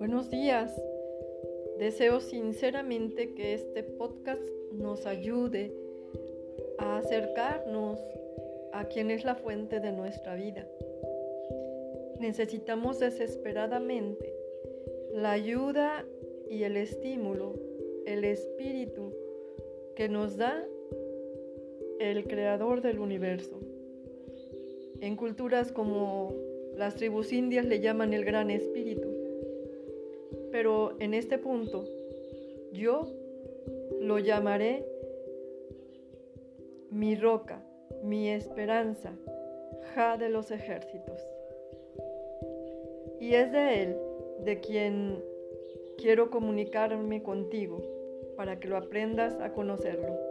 Buenos días. Deseo sinceramente que este podcast nos ayude a acercarnos a quien es la fuente de nuestra vida. Necesitamos desesperadamente la ayuda y el estímulo, el espíritu que nos da el creador del universo. En culturas como las tribus indias le llaman el gran espíritu. Pero en este punto yo lo llamaré mi roca, mi esperanza, Ja de los ejércitos. Y es de él de quien quiero comunicarme contigo para que lo aprendas a conocerlo.